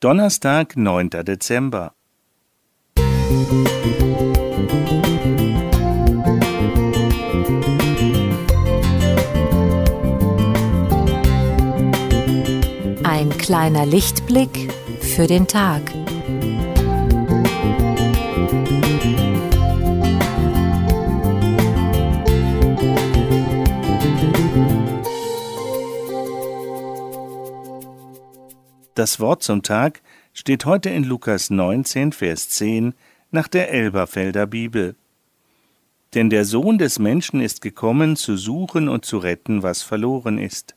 Donnerstag, 9. Dezember. Ein kleiner Lichtblick für den Tag. Das Wort zum Tag steht heute in Lukas 19, Vers 10 nach der Elberfelder Bibel. Denn der Sohn des Menschen ist gekommen, zu suchen und zu retten, was verloren ist.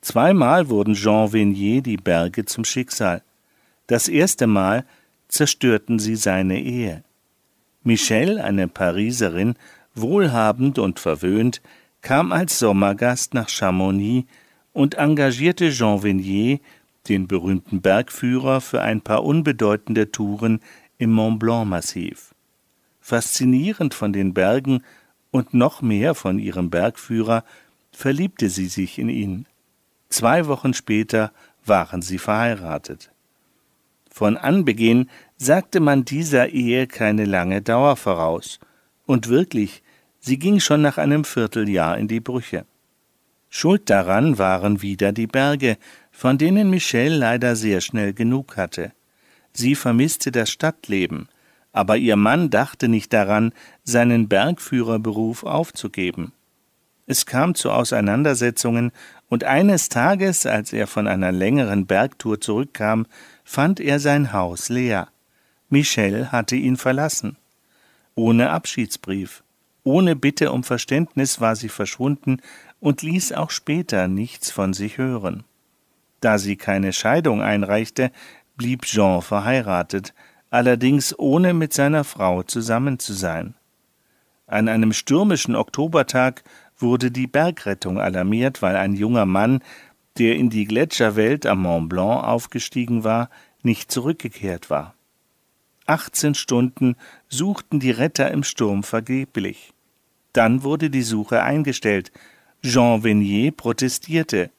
Zweimal wurden Jean Venier die Berge zum Schicksal. Das erste Mal zerstörten sie seine Ehe. Michelle, eine Pariserin, wohlhabend und verwöhnt, kam als Sommergast nach Chamonix und engagierte Jean Venier, den berühmten Bergführer, für ein paar unbedeutende Touren im Mont Blanc-Massiv. Faszinierend von den Bergen und noch mehr von ihrem Bergführer verliebte sie sich in ihn. Zwei Wochen später waren sie verheiratet. Von Anbeginn sagte man dieser Ehe keine lange Dauer voraus, und wirklich, sie ging schon nach einem Vierteljahr in die Brüche. Schuld daran waren wieder die Berge, von denen Michelle leider sehr schnell genug hatte. Sie vermisste das Stadtleben, aber ihr Mann dachte nicht daran, seinen Bergführerberuf aufzugeben. Es kam zu Auseinandersetzungen, und eines Tages, als er von einer längeren Bergtour zurückkam, fand er sein Haus leer. Michelle hatte ihn verlassen. Ohne Abschiedsbrief, ohne Bitte um Verständnis war sie verschwunden und ließ auch später nichts von sich hören. Da sie keine Scheidung einreichte, blieb Jean verheiratet, allerdings ohne mit seiner Frau zusammen zu sein. An einem stürmischen Oktobertag wurde die Bergrettung alarmiert, weil ein junger Mann, der in die Gletscherwelt am Mont Blanc aufgestiegen war, nicht zurückgekehrt war. 18 Stunden suchten die Retter im Sturm vergeblich. Dann wurde die Suche eingestellt. Jean Venier protestierte.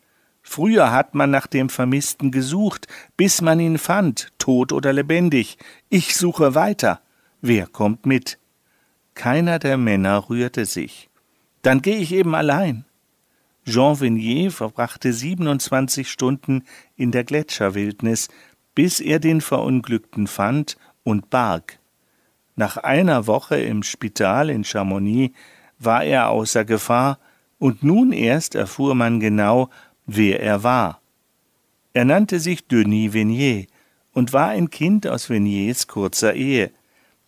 Früher hat man nach dem Vermissten gesucht, bis man ihn fand, tot oder lebendig. Ich suche weiter. Wer kommt mit? Keiner der Männer rührte sich. Dann gehe ich eben allein. Jean Venier verbrachte 27 Stunden in der Gletscherwildnis, bis er den Verunglückten fand und barg. Nach einer Woche im Spital in Chamonix war er außer Gefahr, und nun erst erfuhr man genau, wer er war. Er nannte sich Denis Venier und war ein Kind aus Veniers kurzer Ehe.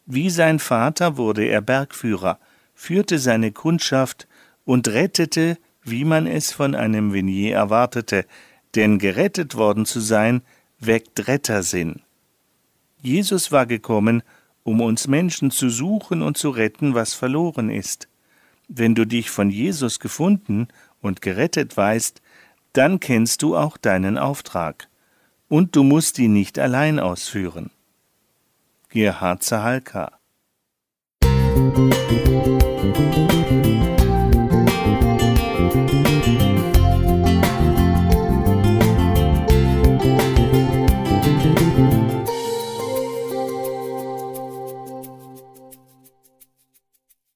Wie sein Vater wurde er Bergführer, führte seine Kundschaft und rettete, wie man es von einem Venier erwartete, denn gerettet worden zu sein, weckt Rettersinn. Jesus war gekommen, um uns Menschen zu suchen und zu retten, was verloren ist. Wenn du dich von Jesus gefunden und gerettet weißt, dann kennst du auch deinen Auftrag. Und du musst ihn nicht allein ausführen. Gerhard Zahalka Musik